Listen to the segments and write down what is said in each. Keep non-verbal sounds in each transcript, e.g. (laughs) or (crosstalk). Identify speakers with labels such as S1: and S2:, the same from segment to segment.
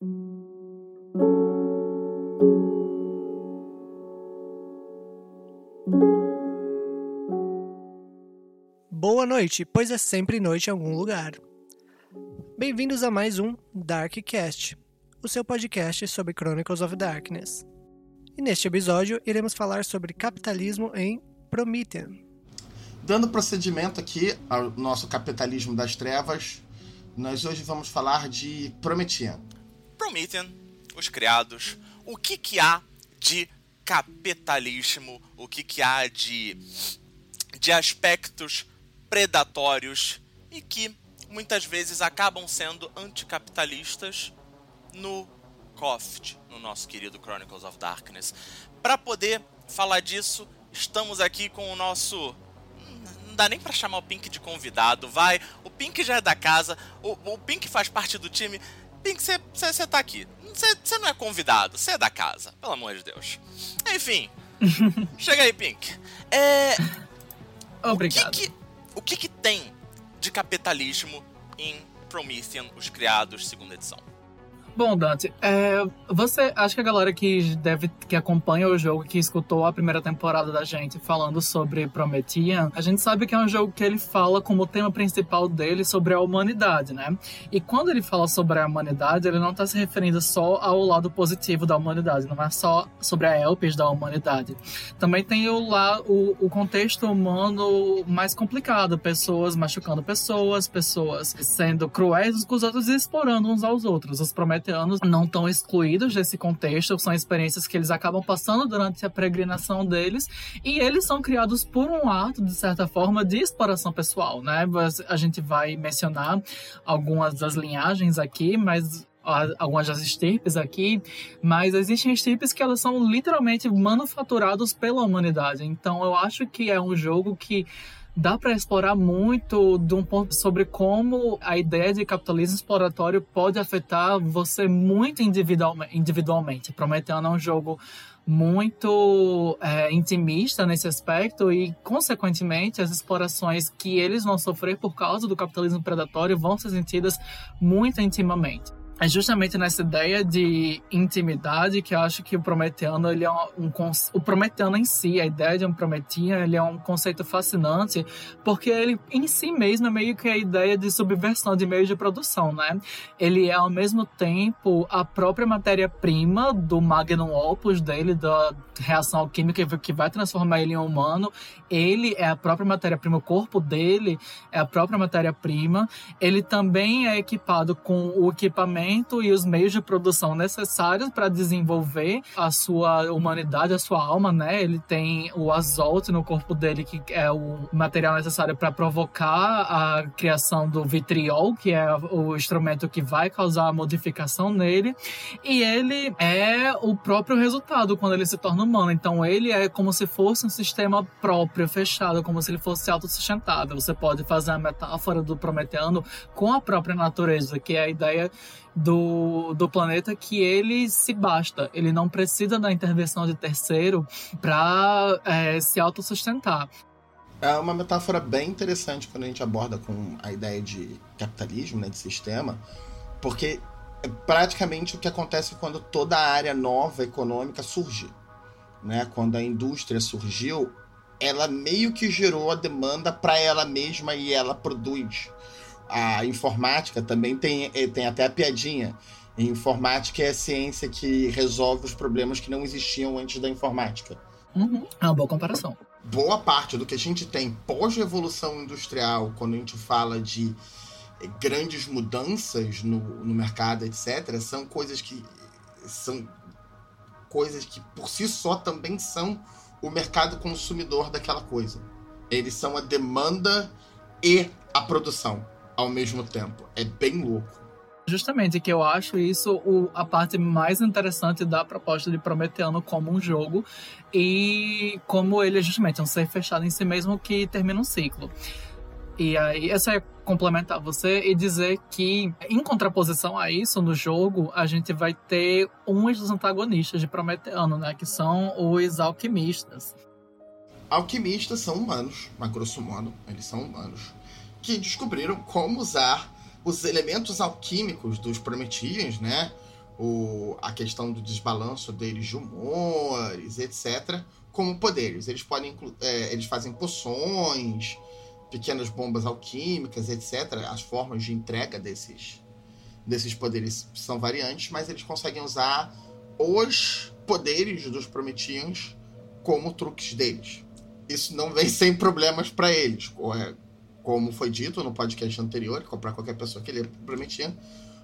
S1: Boa noite, pois é sempre noite em algum lugar. Bem-vindos a mais um Darkcast, o seu podcast sobre Chronicles of Darkness. E neste episódio iremos falar sobre capitalismo em Promethean.
S2: Dando procedimento aqui ao nosso capitalismo das trevas, nós hoje vamos falar de Promethean.
S3: Promethean, os criados, o que que há de capitalismo, o que que há de, de aspectos predatórios e que muitas vezes acabam sendo anticapitalistas no Coft, no nosso querido Chronicles of Darkness. Para poder falar disso, estamos aqui com o nosso não dá nem para chamar o Pink de convidado, vai. O Pink já é da casa, o, o Pink faz parte do time. Pink, você tá aqui. Você não é convidado, você é da casa, pelo amor de Deus. Enfim, (laughs) chega aí, Pink. É.
S4: Obrigado.
S3: O que, que, o que, que tem de capitalismo em Promethean, os criados, segunda edição?
S4: Bom, Dante, é, você acho que a galera que deve que acompanha o jogo, que escutou a primeira temporada da gente falando sobre Promethean, a gente sabe que é um jogo que ele fala como tema principal dele sobre a humanidade, né? E quando ele fala sobre a humanidade, ele não está se referindo só ao lado positivo da humanidade, não é só sobre a Elpis da humanidade. Também tem o, lá, o, o contexto humano mais complicado, pessoas machucando pessoas, pessoas sendo cruéis uns com os outros e explorando uns aos outros. Os Prometheanos não estão excluídos desse contexto, são experiências que eles acabam passando durante a peregrinação deles, e eles são criados por um ato, de certa forma, de exploração pessoal, né? A gente vai mencionar algumas das linhagens aqui, mas algumas das estirpes aqui, mas existem estirpes que elas são literalmente manufaturados pela humanidade. Então eu acho que é um jogo que dá para explorar muito de um ponto sobre como a ideia de capitalismo exploratório pode afetar você muito individualmente. individualmente. Prometendo um jogo muito é, intimista nesse aspecto e, consequentemente, as explorações que eles vão sofrer por causa do capitalismo predatório vão ser sentidas muito intimamente é justamente nessa ideia de intimidade que eu acho que o Prometeano ele é um, o Prometeano em si, a ideia de um Prometean, ele é um conceito fascinante, porque ele em si mesmo é meio que a ideia de subversão de meio de produção, né? Ele é ao mesmo tempo a própria matéria-prima do magnum opus dele, da reação alquímica que vai transformar ele em humano. Ele é a própria matéria-prima, o corpo dele é a própria matéria-prima. Ele também é equipado com o equipamento e os meios de produção necessários para desenvolver a sua humanidade, a sua alma, né? Ele tem o azote no corpo dele, que é o material necessário para provocar a criação do vitriol, que é o instrumento que vai causar a modificação nele. E ele é o próprio resultado quando ele se torna humano. Então ele é como se fosse um sistema próprio, fechado, como se ele fosse autossustentável. Você pode fazer a metáfora do Prometeano com a própria natureza, que é a ideia do, do planeta que ele se basta. Ele não precisa da intervenção de terceiro para é, se autossustentar.
S2: É uma metáfora bem interessante quando a gente aborda com a ideia de capitalismo, né, de sistema, porque é praticamente o que acontece quando toda a área nova econômica surge. Né? Quando a indústria surgiu, ela meio que gerou a demanda para ela mesma e ela produz a informática também tem, eh, tem até a piadinha. Informática é a ciência que resolve os problemas que não existiam antes da informática.
S4: Uhum. É uma boa comparação.
S2: Boa parte do que a gente tem pós-revolução industrial, quando a gente fala de eh, grandes mudanças no, no mercado, etc., são coisas que são coisas que por si só também são o mercado consumidor daquela coisa. Eles são a demanda e a produção ao mesmo tempo. É bem louco.
S4: Justamente que eu acho isso o, a parte mais interessante da proposta de Prometeano como um jogo e como ele é justamente um ser fechado em si mesmo que termina um ciclo. E aí, essa é complementar você e dizer que, em contraposição a isso, no jogo, a gente vai ter uns dos antagonistas de Prometeano, né? Que são os alquimistas.
S2: Alquimistas são humanos, a grosso modo, eles são humanos que descobriram como usar os elementos alquímicos dos Prometheans, né? o, a questão do desbalanço deles de humores, etc., como poderes. Eles podem é, eles fazem poções, pequenas bombas alquímicas, etc. As formas de entrega desses, desses poderes são variantes, mas eles conseguem usar os poderes dos Prometians como truques deles. Isso não vem (laughs) sem problemas para eles. É, como foi dito no podcast anterior, para qualquer pessoa que ele é Prometian,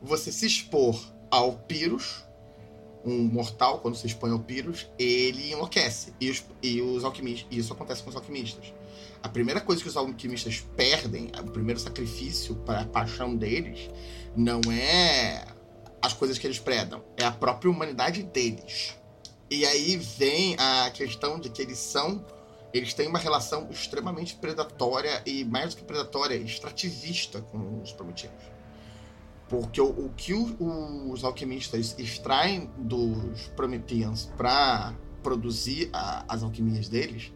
S2: você se expor ao Pyrrhus, um mortal, quando se expõe ao Pyrrhus, ele enlouquece. E os, e os alquimistas, isso acontece com os alquimistas. A primeira coisa que os alquimistas perdem, o primeiro sacrifício para a paixão deles, não é as coisas que eles predam, é a própria humanidade deles. E aí vem a questão de que eles são. Eles têm uma relação extremamente predatória e, mais do que predatória, extrativista com os prometidos. Porque o, o que o, os alquimistas extraem dos Prometheans para produzir a, as alquimias deles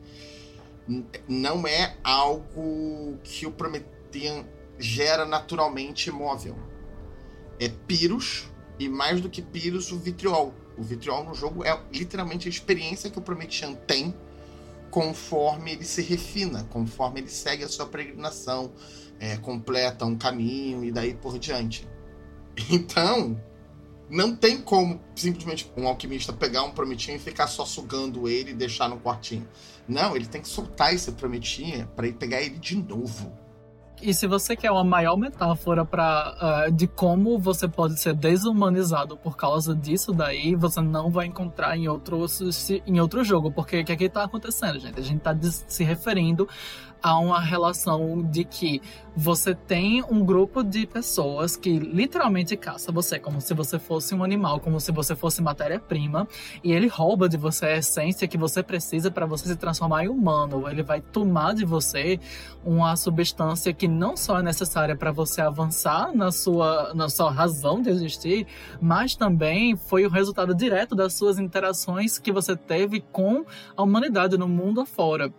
S2: não é algo que o Promethean gera naturalmente móvel. É Pyrrhus e mais do que Pyrrhus, o Vitriol. O Vitriol no jogo é literalmente a experiência que o Promethean tem conforme ele se refina, conforme ele segue a sua peregrinação, é, completa um caminho e daí por diante. Então, não tem como simplesmente um alquimista pegar um Prometinha e ficar só sugando ele e deixar no quartinho. Não, ele tem que soltar esse Prometinha para ir pegar ele de novo.
S4: E se você quer uma maior metáfora para uh, de como você pode ser desumanizado por causa disso daí, você não vai encontrar em outro, em outro jogo. Porque o que aqui está acontecendo, gente? A gente está se referindo há uma relação de que você tem um grupo de pessoas que literalmente caça você como se você fosse um animal, como se você fosse matéria-prima, e ele rouba de você a essência que você precisa para você se transformar em humano. Ele vai tomar de você uma substância que não só é necessária para você avançar na sua, na sua razão de existir, mas também foi o resultado direto das suas interações que você teve com a humanidade no mundo afora.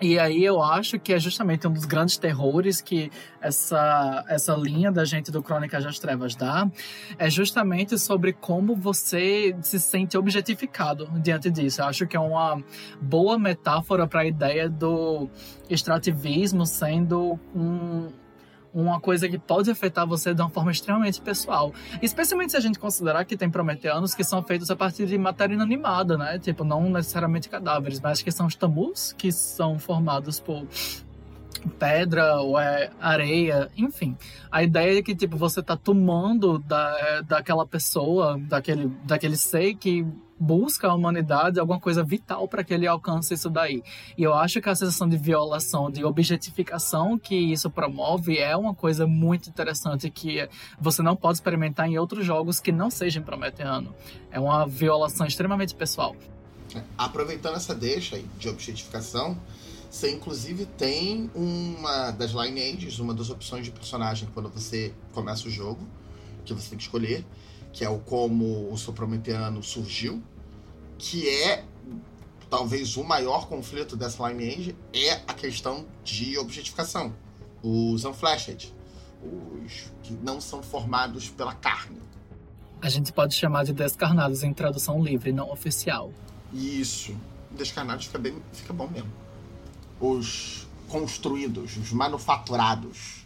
S4: E aí eu acho que é justamente um dos grandes terrores que essa, essa linha da gente do Crônicas das Trevas dá, é justamente sobre como você se sente objetificado diante disso. Eu acho que é uma boa metáfora para a ideia do extrativismo sendo um, uma coisa que pode afetar você de uma forma extremamente pessoal. Especialmente se a gente considerar que tem prometeanos que são feitos a partir de matéria inanimada, né? Tipo, não necessariamente cadáveres, mas que são os tamus que são formados por pedra ou é areia, enfim. A ideia é que tipo você tá tomando da, daquela pessoa, daquele daquele ser que busca a humanidade alguma coisa vital para que ele alcance isso daí. E eu acho que a sensação de violação, de objetificação que isso promove é uma coisa muito interessante que você não pode experimentar em outros jogos que não sejam prometeano. É uma violação extremamente pessoal.
S2: Aproveitando essa deixa de objetificação, você inclusive tem uma das lineages, uma das opções de personagem quando você começa o jogo, que você tem que escolher, que é o como o Soprometeano surgiu, que é talvez o maior conflito dessa lineage é a questão de objetificação. Os unflashed, os que não são formados pela carne.
S4: A gente pode chamar de descarnados em tradução livre, não oficial.
S2: Isso. Descarnados fica, bem, fica bom mesmo. Os construídos, os manufaturados.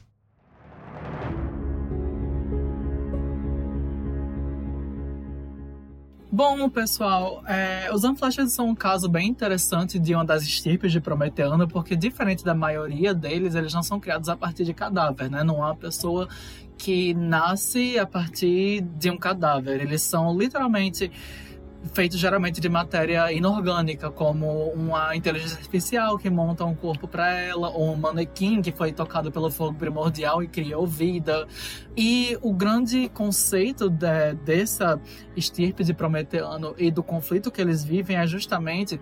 S4: Bom, pessoal, é, os Unflashed são um caso bem interessante de uma das estirpes de Prometeano, porque diferente da maioria deles, eles não são criados a partir de cadáver, né? Não há uma pessoa que nasce a partir de um cadáver. Eles são literalmente feito geralmente de matéria inorgânica, como uma inteligência artificial que monta um corpo para ela, ou um manequim que foi tocado pelo fogo primordial e criou vida. E o grande conceito de, dessa estirpe de Prometeano e do conflito que eles vivem é justamente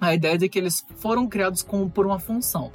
S4: a ideia de que eles foram criados com, por uma função.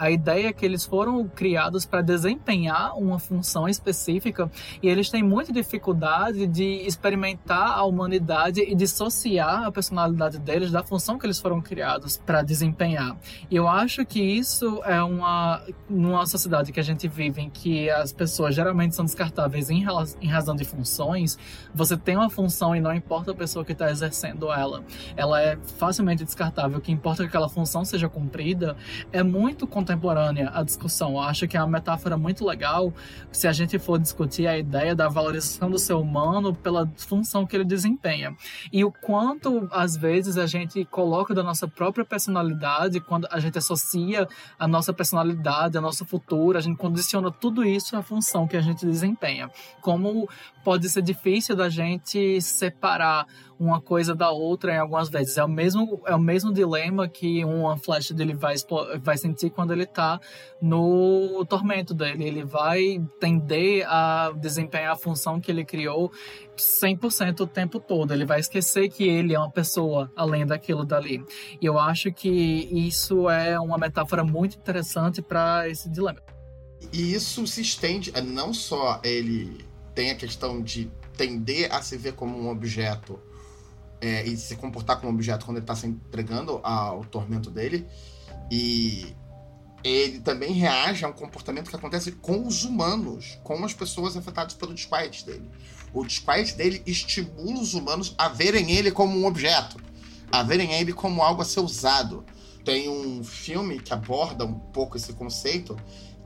S4: A ideia é que eles foram criados para desempenhar uma função específica e eles têm muita dificuldade de experimentar a humanidade e dissociar a personalidade deles da função que eles foram criados para desempenhar. E eu acho que isso é uma numa sociedade que a gente vive em que as pessoas geralmente são descartáveis em, em razão de funções, você tem uma função e não importa a pessoa que está exercendo ela, ela é facilmente descartável. O que importa é que aquela função seja cumprida. É muito contemporânea a discussão. Eu acho que é uma metáfora muito legal se a gente for discutir a ideia da valorização do ser humano pela função que ele desempenha. E o quanto, às vezes, a gente coloca da nossa própria personalidade, quando a gente associa a nossa personalidade, a nosso futuro, a gente condiciona tudo isso à função que a gente desempenha. Como pode ser difícil da gente separar uma coisa da outra em algumas vezes. É o mesmo, é o mesmo dilema que uma flecha dele vai, vai sentir quando ele está no tormento dele. Ele vai tender a desempenhar a função que ele criou 100% o tempo todo. Ele vai esquecer que ele é uma pessoa além daquilo dali. E eu acho que isso é uma metáfora muito interessante para esse dilema.
S2: E isso se estende não só ele tem a questão de tender a se ver como um objeto é, e se comportar como objeto quando ele está se entregando ao tormento dele. E ele também reage a um comportamento que acontece com os humanos, com as pessoas afetadas pelo disquiet dele. O disquiet dele estimula os humanos a verem ele como um objeto, a verem ele como algo a ser usado. Tem um filme que aborda um pouco esse conceito,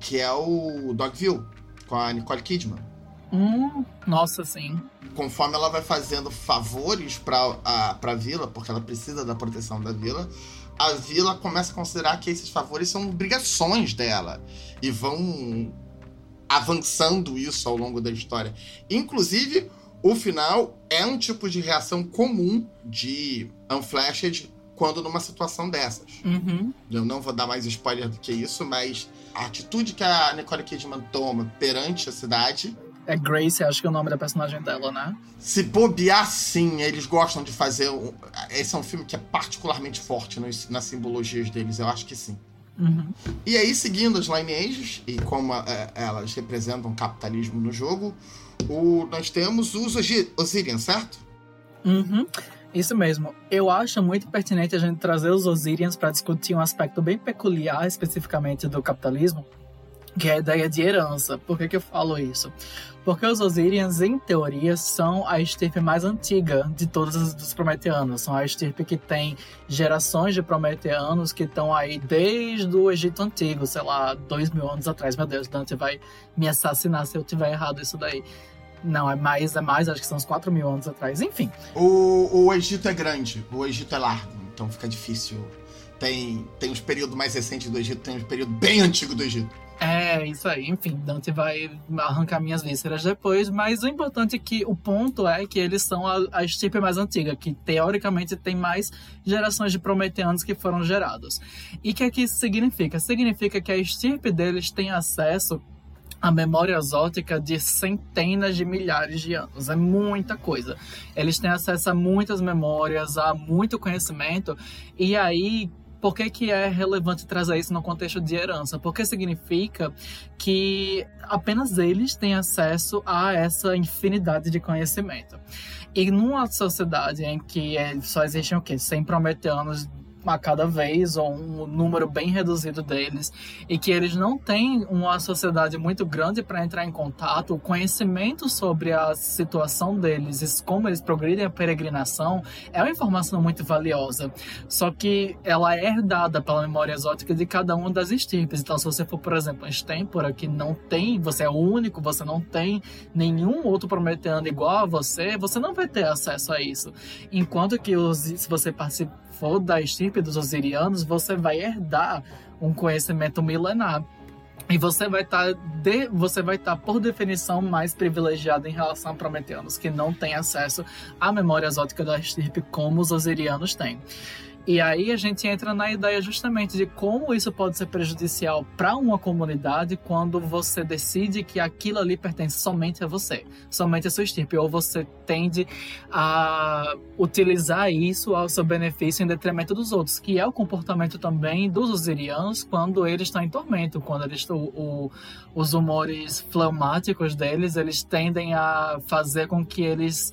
S2: que é o Dogville, com a Nicole Kidman
S4: Hum, nossa, sim.
S2: Conforme ela vai fazendo favores para a pra vila, porque ela precisa da proteção da vila, a vila começa a considerar que esses favores são obrigações dela. E vão avançando isso ao longo da história. Inclusive, o final é um tipo de reação comum de Unflashed quando numa situação dessas.
S4: Uhum.
S2: Eu não vou dar mais spoiler do que isso, mas a atitude que a Nicole Kidman toma perante a cidade
S4: é Grace, acho que é o nome da personagem dela, né?
S2: Se bobear, sim. Eles gostam de fazer. Um... Esse é um filme que é particularmente forte nos, nas simbologias deles, eu acho que sim.
S4: Uhum.
S2: E aí, seguindo as lineages e como é, elas representam o capitalismo no jogo, o, nós temos os Osirian, certo?
S4: Uhum. Isso mesmo. Eu acho muito pertinente a gente trazer os Osirians para discutir um aspecto bem peculiar, especificamente do capitalismo, que é a ideia de herança. Por que, que eu falo isso? Porque os Osirians, em teoria, são a estirpe mais antiga de todos os Prometeanos. São a estirpe que tem gerações de Prometeanos que estão aí desde o Egito Antigo, sei lá, dois mil anos atrás. Meu Deus, Dante vai me assassinar se eu tiver errado isso daí. Não, é mais, é mais, acho que são uns 4 mil anos atrás. Enfim.
S2: O, o Egito é grande, o Egito é largo, então fica difícil. Tem, tem os períodos mais recentes do Egito, tem os períodos bem antigos do Egito.
S4: É, isso aí. Enfim, Dante vai arrancar minhas vísceras depois, mas o importante é que o ponto é que eles são a, a estirpe mais antiga, que teoricamente tem mais gerações de prometeanos que foram gerados. E o que, é que isso significa? Significa que a estirpe deles tem acesso a memória exótica de centenas de milhares de anos. É muita coisa. Eles têm acesso a muitas memórias, a muito conhecimento, e aí por que, que é relevante trazer isso no contexto de herança? Porque significa que apenas eles têm acesso a essa infinidade de conhecimento. E numa sociedade em que é, só existem o quê? 100 prometeanos a cada vez, ou um número bem reduzido deles, e que eles não têm uma sociedade muito grande para entrar em contato, o conhecimento sobre a situação deles e como eles progridem a peregrinação é uma informação muito valiosa. Só que ela é herdada pela memória exótica de cada uma das estirpes. Então, se você for, por exemplo, um Stempora, que não tem, você é o único, você não tem nenhum outro prometeano igual a você, você não vai ter acesso a isso. Enquanto que os, se você participa for da estirpe dos osirianos, você vai herdar um conhecimento milenar. E você vai estar, tá de, você vai estar tá, por definição, mais privilegiado em relação a prometeanos, que não têm acesso à memória exótica da estirpe como os osirianos têm. E aí a gente entra na ideia justamente de como isso pode ser prejudicial para uma comunidade quando você decide que aquilo ali pertence somente a você, somente a sua estirpe, ou você tende a utilizar isso ao seu benefício em detrimento dos outros, que é o comportamento também dos osirianos quando eles estão em tormento, quando eles estão, o, os humores fleumáticos deles, eles tendem a fazer com que eles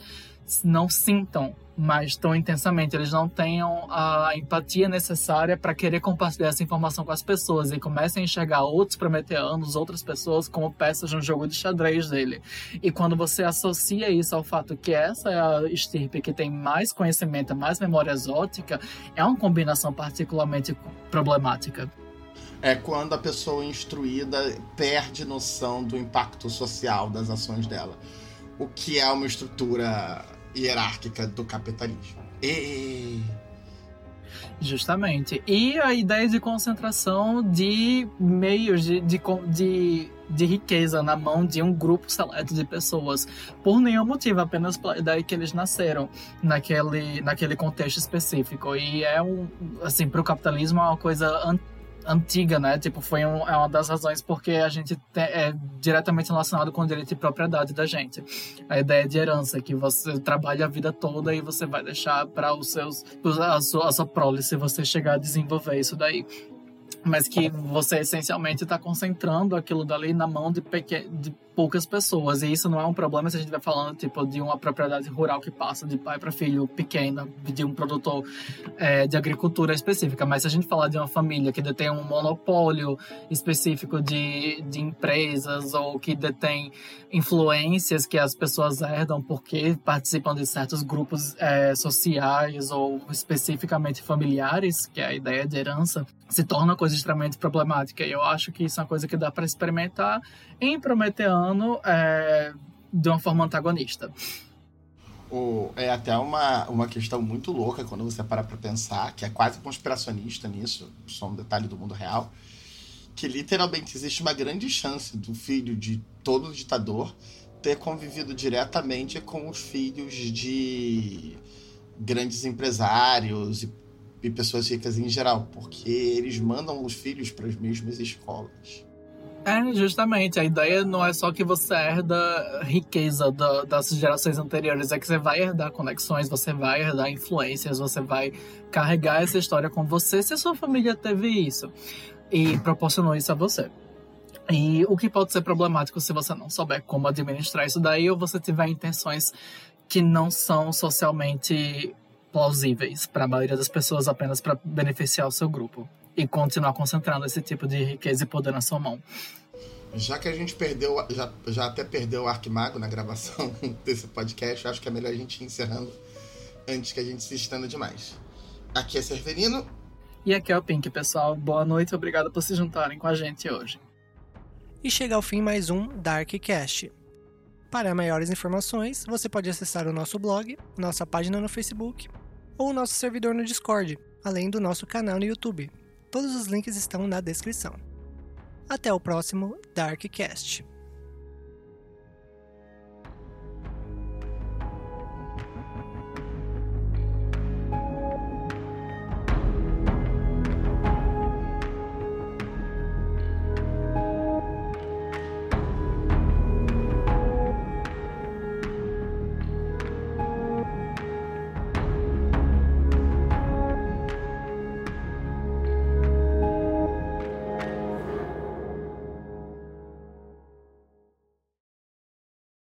S4: não sintam mais tão intensamente, eles não tenham a empatia necessária para querer compartilhar essa informação com as pessoas e comecem a enxergar outros prometeanos, outras pessoas como peças de um jogo de xadrez dele. E quando você associa isso ao fato que essa é a estirpe que tem mais conhecimento, mais memória exótica, é uma combinação particularmente problemática.
S2: É quando a pessoa instruída perde noção do impacto social das ações dela. O que é uma estrutura hierárquica do capitalismo. E...
S4: Justamente. E a ideia de concentração de meios de, de, de, de, riqueza na mão de um grupo seleto de pessoas. Por nenhum motivo, apenas pela ideia que eles nasceram naquele, naquele contexto específico. E é um, assim, para o capitalismo é uma coisa antiga, né? Tipo, foi um, é uma das razões porque a gente é diretamente relacionado com o direito de propriedade da gente. A ideia de herança, que você trabalha a vida toda e você vai deixar para os seus a sua, a sua prole se você chegar a desenvolver isso daí mas que você essencialmente está concentrando aquilo dali na mão de, pequ... de poucas pessoas. E isso não é um problema se a gente vai falando tipo de uma propriedade rural que passa de pai para filho pequena, de um produtor é, de agricultura específica. Mas se a gente falar de uma família que detém um monopólio específico de, de empresas ou que detém influências que as pessoas herdam porque participam de certos grupos é, sociais ou especificamente familiares, que é a ideia de herança, se torna uma coisa extremamente problemática. E eu acho que isso é uma coisa que dá para experimentar em Prometeano é, de uma forma antagonista.
S2: É até uma, uma questão muito louca quando você para para pensar, que é quase conspiracionista nisso, só um detalhe do mundo real, que literalmente existe uma grande chance do filho de todo ditador ter convivido diretamente com os filhos de grandes empresários e, e pessoas ricas em geral, porque eles mandam os filhos para as mesmas escolas.
S4: É, justamente. A ideia não é só que você herda riqueza da, das gerações anteriores, é que você vai herdar conexões, você vai herdar influências, você vai carregar essa história com você se a sua família teve isso e proporcionou isso a você. E o que pode ser problemático se você não souber como administrar isso daí ou você tiver intenções que não são socialmente plausíveis para a maioria das pessoas apenas para beneficiar o seu grupo e continuar concentrando esse tipo de riqueza e poder na sua mão.
S2: Já que a gente perdeu, já, já até perdeu o Arquimago na gravação (laughs) desse podcast, acho que é melhor a gente ir encerrando antes que a gente se estenda demais. Aqui é Severino.
S4: E aqui é o Pink, pessoal. Boa noite, obrigado por se juntarem com a gente hoje.
S1: E chega ao fim mais um Darkcast. Para maiores informações, você pode acessar o nosso blog, nossa página no Facebook ou o nosso servidor no Discord, além do nosso canal no YouTube. Todos os links estão na descrição. Até o próximo Darkcast.